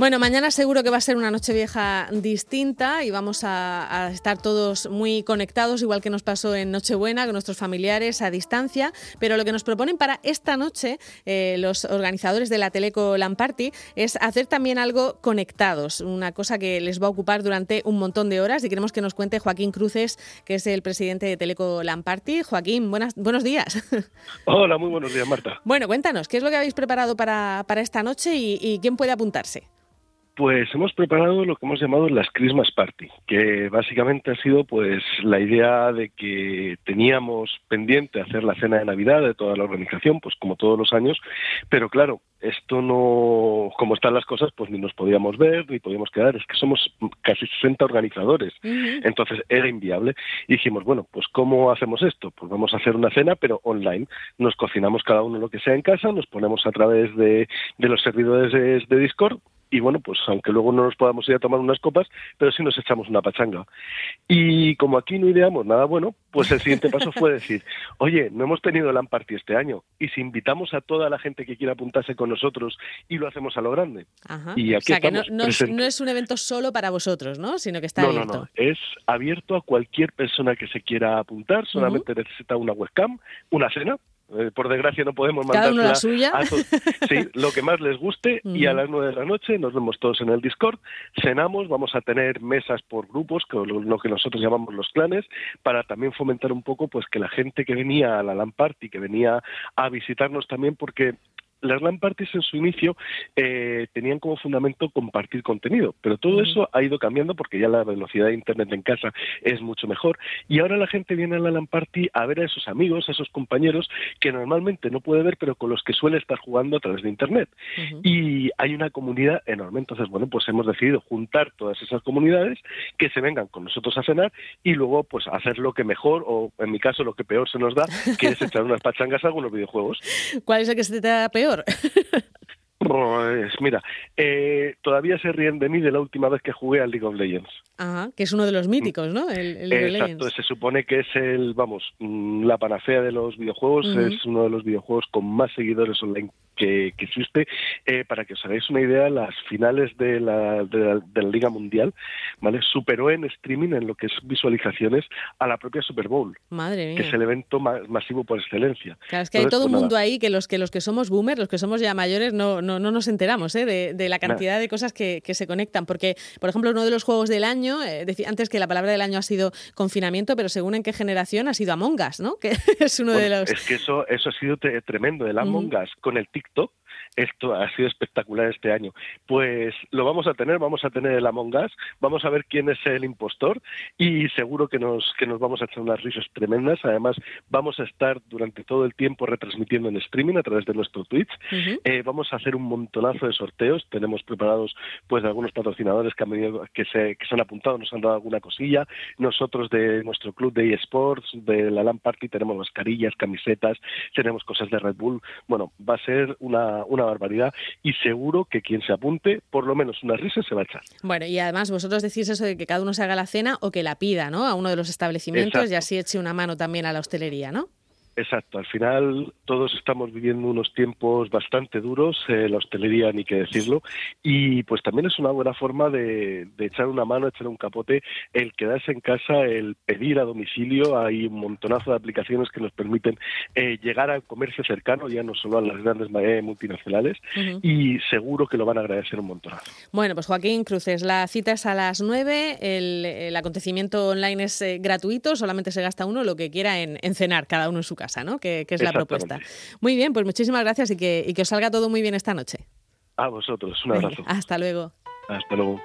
Bueno, mañana seguro que va a ser una noche vieja distinta y vamos a, a, estar todos muy conectados, igual que nos pasó en Nochebuena, con nuestros familiares a distancia. Pero lo que nos proponen para esta noche eh, los organizadores de la Teleco LAN Party es hacer también algo conectados, una cosa que les va a ocupar durante un montón de horas y queremos que nos cuente Joaquín Cruces, que es el presidente de Teleco LAN Party. Joaquín, buenas, buenos días. Hola, muy buenos días, Marta. Bueno, cuéntanos, ¿qué es lo que habéis preparado para, para esta noche y, y quién puede apuntarse? Pues hemos preparado lo que hemos llamado las Christmas Party, que básicamente ha sido pues la idea de que teníamos pendiente hacer la cena de Navidad de toda la organización, pues como todos los años, pero claro, esto no, como están las cosas, pues ni nos podíamos ver ni podíamos quedar, es que somos casi 60 organizadores, uh -huh. entonces era inviable. Y dijimos, bueno, pues ¿cómo hacemos esto? Pues vamos a hacer una cena, pero online. Nos cocinamos cada uno lo que sea en casa, nos ponemos a través de, de los servidores de, de Discord y bueno, pues aunque luego no nos podamos ir a tomar unas copas, pero sí nos echamos una pachanga. Y como aquí no ideamos nada bueno, pues el siguiente paso fue decir, oye, no hemos tenido LAN Party este año, y si invitamos a toda la gente que quiera apuntarse con nosotros y lo hacemos a lo grande. Ajá. Y aquí o sea, que no, es, presentes. no, es, un evento solo para vosotros, ¿no? Sino que está no, abierto. No, no, es abierto a cualquier persona que se quiera apuntar, solamente uh -huh. necesita una webcam, una cena, eh, por desgracia no podemos mandar la suya. A todos, sí, lo que más les guste y a las nueve de la noche nos vemos todos en el Discord, cenamos, vamos a tener mesas por grupos, que lo, lo, que nosotros llamamos los clanes, para también fomentar un poco pues que la gente que venía a la LAN Party, que venía a visitarnos también, porque las LAN parties en su inicio eh, tenían como fundamento compartir contenido, pero todo uh -huh. eso ha ido cambiando porque ya la velocidad de Internet en casa es mucho mejor y ahora la gente viene a la LAN party a ver a esos amigos, a esos compañeros que normalmente no puede ver, pero con los que suele estar jugando a través de Internet. Uh -huh. Y hay una comunidad enorme, entonces, bueno, pues hemos decidido juntar todas esas comunidades que se vengan con nosotros a cenar y luego, pues, hacer lo que mejor o, en mi caso, lo que peor se nos da, que es echar unas pachangas a algunos videojuegos. ¿Cuál es el que se te da peor? Pues mira, eh, todavía se ríen de mí de la última vez que jugué al League of Legends. Ajá, que es uno de los míticos, ¿no? El, el League Exacto, se supone que es el, vamos, mm, la panacea de los videojuegos, uh -huh. es uno de los videojuegos con más seguidores online que, que existe. Eh, para que os hagáis una idea, las finales de la, de la, de la Liga Mundial, ¿vale? Superó en streaming, en lo que es visualizaciones, a la propia Super Bowl. Madre mía. Que es el evento más masivo por excelencia. Claro, es que Entonces, hay todo un pues mundo nada. ahí que los, que los que somos boomers, los que somos ya mayores, no, no, no nos enteramos ¿eh? de, de, la cantidad de cosas que, que, se conectan. Porque, por ejemplo, uno de los juegos del año, eh, antes que la palabra del año ha sido confinamiento, pero según en qué generación ha sido Among Us, ¿no? Que es uno bueno, de los. Es que eso, eso ha sido tremendo. El Among Us uh -huh. con el TikTok esto ha sido espectacular este año. Pues lo vamos a tener, vamos a tener el Among Us, vamos a ver quién es el impostor y seguro que nos, que nos vamos a echar unas risas tremendas. Además, vamos a estar durante todo el tiempo retransmitiendo en streaming a través de nuestro Twitch. Uh -huh. eh, vamos a hacer un montonazo de sorteos. Tenemos preparados pues algunos patrocinadores que han venido, que se, que se han apuntado, nos han dado alguna cosilla. Nosotros de nuestro club de eSports, de la LAN Party, tenemos mascarillas, camisetas, tenemos cosas de Red Bull. Bueno, va a ser una, una barbaridad y seguro que quien se apunte, por lo menos una risa se va a echar. Bueno, y además vosotros decís eso de que cada uno se haga la cena o que la pida, ¿no? A uno de los establecimientos Exacto. y así eche una mano también a la hostelería, ¿no? Exacto, al final todos estamos viviendo unos tiempos bastante duros, eh, la hostelería ni que decirlo, y pues también es una buena forma de, de, echar una mano, echar un capote, el quedarse en casa, el pedir a domicilio, hay un montonazo de aplicaciones que nos permiten eh, llegar al comercio cercano, ya no solo a las grandes eh, multinacionales, uh -huh. y seguro que lo van a agradecer un montonazo. Bueno, pues Joaquín Cruces, la cita es a las 9, el, el acontecimiento online es eh, gratuito, solamente se gasta uno lo que quiera en, en cenar, cada uno en su casa, ¿no? Que, que es la propuesta. Muy bien, pues muchísimas gracias y que, y que os salga todo muy bien esta noche. A vosotros, un abrazo. Venga, hasta luego. Hasta luego.